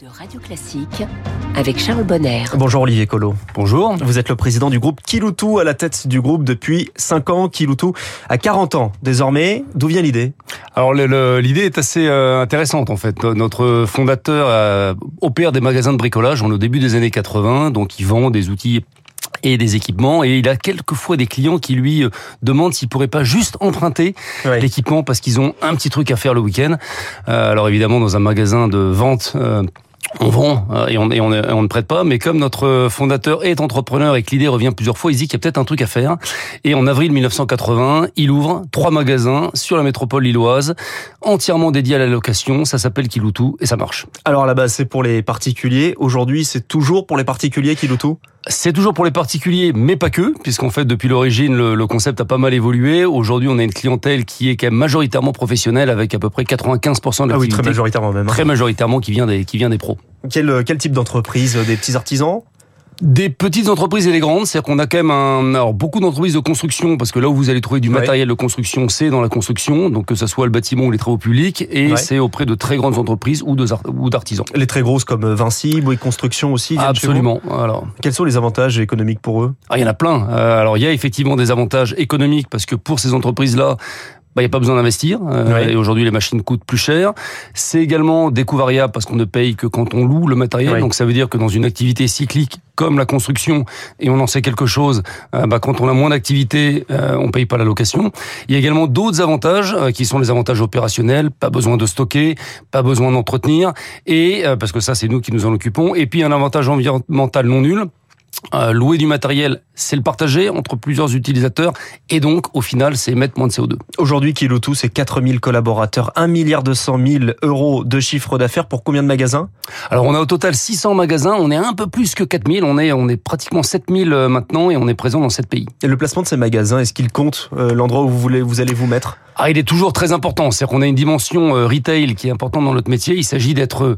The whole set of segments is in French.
de Radio Classique avec Charles Bonner. Bonjour Olivier Collot. Bonjour. Vous êtes le président du groupe Kiloutou à la tête du groupe depuis 5 ans. Kiloutou à 40 ans désormais. D'où vient l'idée? Alors l'idée est assez euh, intéressante en fait. Notre fondateur euh, opère des magasins de bricolage on est au début des années 80, donc il vend des outils et des équipements et il a quelquefois des clients qui lui euh, demandent s'il pourrait pas juste emprunter l'équipement parce qu'ils ont un petit truc à faire le week-end. Euh, alors évidemment dans un magasin de vente euh, on vend euh, et on, et on, et on ne prête pas, mais comme notre fondateur est entrepreneur et que l'idée revient plusieurs fois, il dit qu'il y a peut-être un truc à faire. Et en avril 1980, il ouvre trois magasins sur la métropole lilloise, entièrement dédiés à la location. Ça s'appelle Kiloutou et ça marche. Alors base c'est pour les particuliers. Aujourd'hui c'est toujours pour les particuliers Kiloutou? C'est toujours pour les particuliers, mais pas que, puisqu'en fait, depuis l'origine, le, le concept a pas mal évolué. Aujourd'hui, on a une clientèle qui est quand même majoritairement professionnelle, avec à peu près 95% de Ah oui, très majoritairement même. hein. Très majoritairement qui vient des, qui vient des pros. Quel, quel type d'entreprise Des petits artisans? Des petites entreprises et des grandes, c'est-à-dire qu'on a quand même un, alors beaucoup d'entreprises de construction, parce que là où vous allez trouver du Ouais. matériel de construction, c'est dans la construction, donc que ce soit le bâtiment ou les travaux publics, et Ouais. c'est auprès de très grandes entreprises ou d'artisans. Les très grosses comme Vinci, Bouygues Construction aussi Absolument. Alors, Quels sont les avantages économiques pour eux? Ah, il y en a plein. Euh, alors, il y a effectivement des avantages économiques parce que pour ces entreprises-là, bah, il n'y a pas besoin d'investir. Euh. Et aujourd'hui, les machines coûtent plus cher. C'est également des coûts variables parce qu'on ne paye que quand on loue le matériel. Donc, ça veut dire que dans une activité cyclique comme la construction, et on en sait quelque chose, euh, bah, quand on a moins d'activité, euh, on paye pas la location. Il y a également d'autres avantages euh, qui sont les avantages opérationnels. Pas besoin de stocker, pas besoin d'entretenir. Et euh, parce que ça, c'est nous qui nous en occupons. Et puis, un avantage environnemental non nul. Euh, louer du matériel, c'est le partager entre plusieurs utilisateurs et donc au final c'est émettre moins de CO2. Aujourd'hui Kiloutou c'est 4000 collaborateurs, 1 milliard 200 000 euros de chiffre d'affaires pour combien de magasins? Alors on a au total 600 magasins, on est un peu plus que 4000, on est on est pratiquement 7000 euh, maintenant et on est présent dans 7 pays. Et le placement de ces magasins, est-ce qu'il compte euh, l'endroit où vous, voulez, vous allez vous mettre? Ah, il est toujours très important, c'est-à-dire qu'on a une dimension euh, retail qui est importante dans notre métier, il s'agit d'être euh,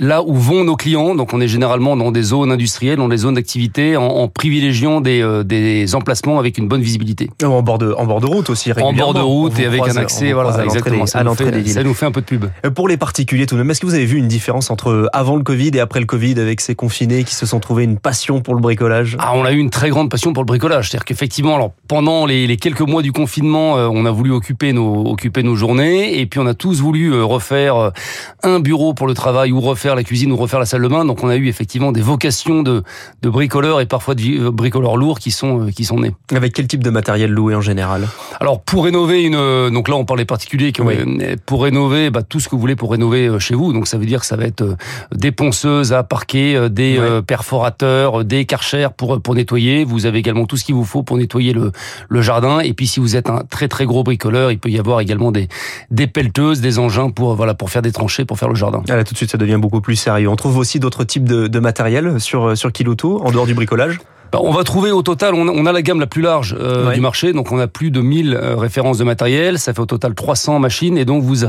là où vont nos clients, donc on est généralement dans des zones industrielles, dans des zones d'activité en, en privilégiant des, euh, des emplacements avec une bonne visibilité. En bord de, en bord de route aussi, En régulièrement. bord de route et avec croise- un accès, voilà, à l'entrée exactement. des- à l'entrée fait- des villes. ça nous fait un peu de pub. Euh, Pour les particuliers tout de même, est-ce que vous avez vu une différence entre avant le Covid et après le Covid avec ces confinés qui se sont trouvés une passion pour le bricolage? Ah, on a eu une très grande passion pour le bricolage. C'est-à-dire qu'effectivement, alors pendant les, les quelques mois du confinement, on a voulu occuper nos occuper nos journées, et puis on a tous voulu euh, refaire euh, un bureau pour le travail, ou refaire la cuisine, ou refaire la salle de bain. Donc on a eu effectivement des vocations de, de bricoleurs et parfois de euh, bricoleurs lourds qui sont qui sont nés. Avec quel type de matériel loué en général? Alors pour rénover une, donc là on parle des particuliers, qui Oui. pour rénover bah, tout ce que vous voulez pour rénover chez vous. Donc ça veut dire que ça va être des ponceuses à parquet, des perforateurs, des karchers pour pour nettoyer. Vous avez également tout ce qu'il vous faut pour nettoyer le le jardin. Et puis si vous êtes un très très gros bricoleur, il peut y avoir également des des pelleteuses, des engins pour voilà pour faire des tranchées, pour faire le jardin. Ah, Là tout de suite ça devient beaucoup plus sérieux. On trouve aussi d'autres types de, de matériel sur, sur Kiloutou, en dehors du bricolage? Bah, on va trouver au total, on a, la gamme la plus large euh, Ouais. du marché, donc on a plus de 1000 euh, références de matériel, ça fait au total 300 machines, et donc vous,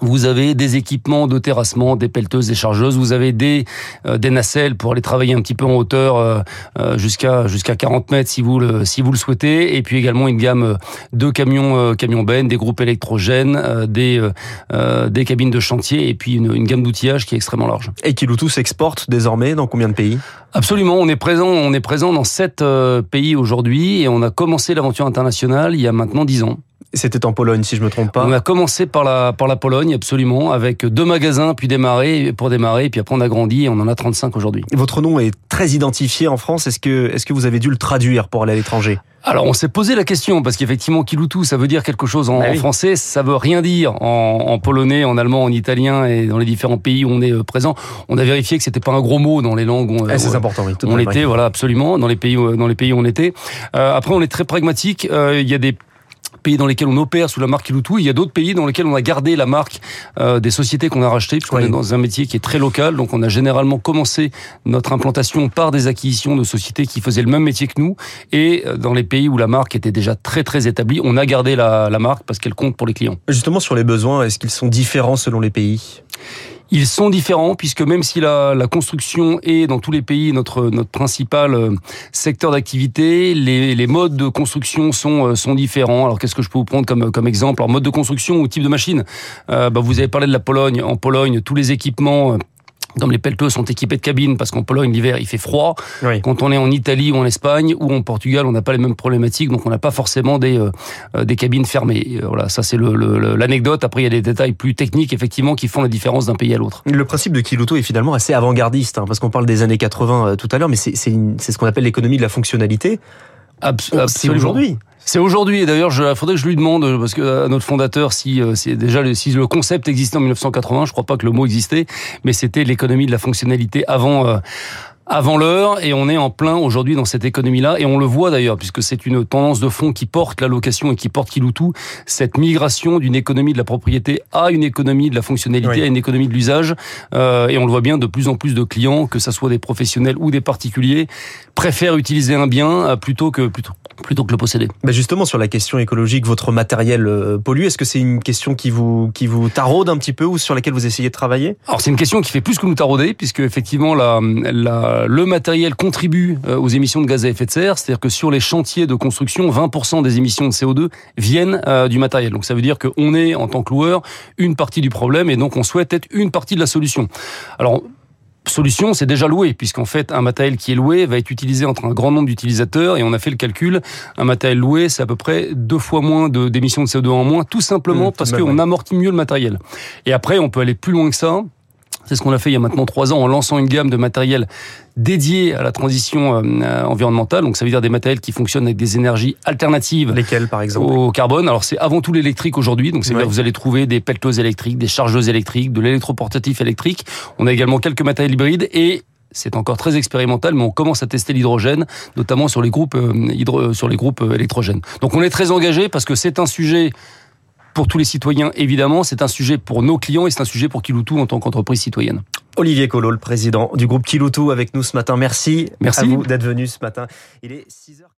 vous avez des équipements de terrassement, des pelleteuses, des chargeuses, vous avez des, euh, des nacelles pour aller travailler un petit peu en hauteur euh, euh, jusqu'à jusqu'à 40 mètres si vous le si vous le souhaitez, et puis également une gamme euh, de camions euh, camions bennes, des groupes électrogènes, euh, des des cabines de chantier, et puis une, une gamme d'outillage qui est extrêmement large. Et Kiloutou s'exporte désormais dans combien de pays? Absolument, on est présent, on est présent dans sept pays aujourd'hui et on a commencé l'aventure internationale il y a maintenant dix ans. C'était en Pologne si je me trompe pas. On a commencé par la par la Pologne, absolument, avec deux magasins puis démarrer pour démarrer, et puis après on a grandi et on en a 35 aujourd'hui. Votre nom est très identifié en France. Est-ce que, est-ce que vous avez dû le traduire pour aller à l'étranger? Alors on s'est posé la question parce qu'effectivement Kiloutou ça veut dire quelque chose en, Ah en oui. français, ça veut rien dire en, en polonais, en allemand, en italien et dans les différents pays où on est euh, présent. On a vérifié que c'était pas un gros mot dans les langues. où- Ah, C'est où- important, oui. tout on l'était, voilà, absolument, dans les pays où, dans les pays où on était. Euh, après, on est très pragmatique. Euh, Il y a des pays dans lesquels on opère sous la marque Kiloutou. Il y a d'autres pays dans lesquels on a gardé la marque euh, des sociétés qu'on a rachetées, puisqu'on Oui. est dans un métier qui est très local. Donc, on a généralement commencé notre implantation par des acquisitions de sociétés qui faisaient le même métier que nous. Et euh, dans les pays où la marque était déjà très très établie, on a gardé la, la marque parce qu'elle compte pour les clients. Justement, sur les besoins, est-ce qu'ils sont différents selon les pays? Ils sont différents puisque même si la, la construction est dans tous les pays notre notre principal euh, secteur d'activité, les, les modes de construction sont euh, sont différents. Alors qu'est-ce que je peux vous prendre comme comme exemple? Alors mode de construction ou type de machine? Euh, bah, vous avez parlé de la Pologne. En Pologne, tous les équipements comme les pelleteux sont équipés de cabines, parce qu'en Pologne, l'hiver, il fait froid. Oui. Quand on est en Italie ou en Espagne ou en Portugal, on n'a pas les mêmes problématiques, donc on n'a pas forcément des, euh, des cabines fermées. Euh, voilà, ça c'est l'anecdote. Après, il y a des détails plus techniques, effectivement, qui font la différence d'un pays à l'autre. Le principe de Kiloto est finalement assez avant-gardiste, hein, parce qu'on parle des années 80 euh, tout à l'heure, mais c'est ce qu'on appelle l'économie de la fonctionnalité. Abs c'est aujourd'hui. C'est aujourd'hui, et d'ailleurs, il faudrait que je lui demande, parce que à notre fondateur, si, si déjà le, si le concept existait en 1980, je crois pas que le mot existait, mais c'était l'économie de la fonctionnalité avant. Euh, avant l'heure et on est en plein aujourd'hui dans cette économie-là. Et on le voit d'ailleurs puisque c'est une tendance de fond qui porte la location et qui porte Kiloutou, cette migration d'une économie de la propriété à une économie de la fonctionnalité, oui. à une économie de l'usage. Euh, et on le voit bien de plus en plus de clients, que ça soit des professionnels ou des particuliers, préfèrent utiliser un bien plutôt que plutôt plutôt que le posséder. Ben justement sur la question écologique, votre matériel pollue, est-ce que c'est une question qui vous qui vous taraude un petit peu ou sur laquelle vous essayez de travailler? Alors c'est une question qui fait plus que nous tarauder puisque effectivement la, la le matériel contribue aux émissions de gaz à effet de serre, c'est-à-dire que sur les chantiers de construction, 20% des émissions de CO2 viennent euh, du matériel. Donc ça veut dire qu'on est, en tant que loueur, une partie du problème et donc on souhaite être une partie de la solution. Alors solution, c'est déjà loué, puisqu'en fait, un matériel qui est loué va être utilisé entre un grand nombre d'utilisateurs, et on a fait le calcul, un matériel loué, c'est à peu près deux fois moins d'émissions de, de, CO2 en moins, tout simplement mmh, parce qu'on amortit mieux le matériel. Et après, on peut aller plus loin que ça, c'est ce qu'on a fait il y a maintenant trois ans en lançant une gamme de matériel dédié à la transition euh, environnementale. Donc ça veut dire des matériels qui fonctionnent avec des énergies alternatives. Lesquelles par exemple Au carbone. Alors c'est avant tout l'électrique aujourd'hui. Donc c'est ouais. vous allez trouver des pelleteuses électriques, des chargeuses électriques, de l'électroportatif électrique. On a également quelques matériels hybrides et c'est encore très expérimental, mais on commence à tester l'hydrogène, notamment sur les groupes euh, hydro, sur les groupes euh, électrogènes. Donc on est très engagé parce que c'est un sujet pour tous les citoyens, évidemment. C'est un sujet pour nos clients et c'est un sujet pour Kiloutou en tant qu'entreprise citoyenne. Olivier Collot, le président du groupe Kiloutou, avec nous ce matin. Merci, Merci. à vous d'être venu ce matin. Il est 6 heures.